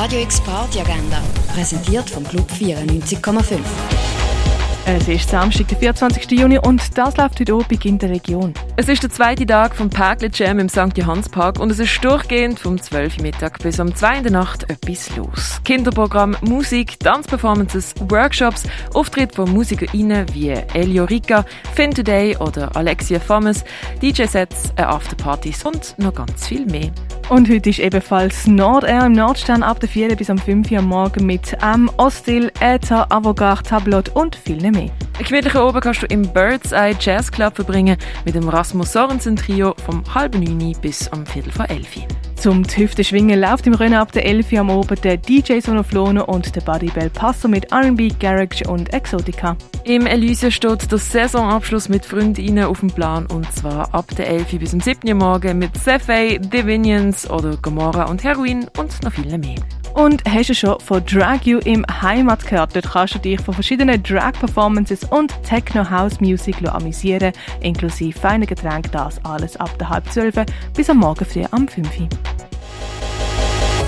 Radio X Party Agenda, präsentiert vom Club 94,5. Es ist Samstag, der 24. Juni und das läuft heute Abend in der Region. Es ist der zweite Tag vom Päckle Jam im St. Johannspark und es ist durchgehend vom 12 Uhr Mittag bis um 2 in der Nacht etwas los. Kinderprogramm, Musik, Tanzperformances, Workshops, Auftritte von MusikerInnen wie Elio Rica, Finn Today oder Alexia Thomas, DJ-Sets, Afterpartys und noch ganz viel mehr. Und heute ist ebenfalls Nordair im Nordstern ab der 4 bis am 5 Uhr am Morgen mit M, Ostil, Äther, Avogard, Tablot und viel mehr. Ein gemütlicher Oben kannst du im Bird's Eye Jazz Club verbringen mit dem Rasmus Sorensen Trio vom halben 9 bis am Viertel vor 11 Zum Hüfte schwingen läuft im Rennen ab der 11 Uhr am Oben der DJ Sonoflono und der Buddy Bell Passo mit R&B, Garage und Exotica. Im Elysia steht der Saisonabschluss mit Freundinnen auf dem Plan und zwar ab der 11 bis zum 7 Uhr morgen mit Cephei, Divinions oder Gomorra und Heroin und noch viele mehr. Und hast du schon von Drag You im Heimat gehört? Dort kannst du dich von verschiedenen Drag-Performances und Techno-House-Music amüsieren, inklusive feinen Getränken. Das alles ab der halb zwölf bis am Morgen früh am 5 Uhr.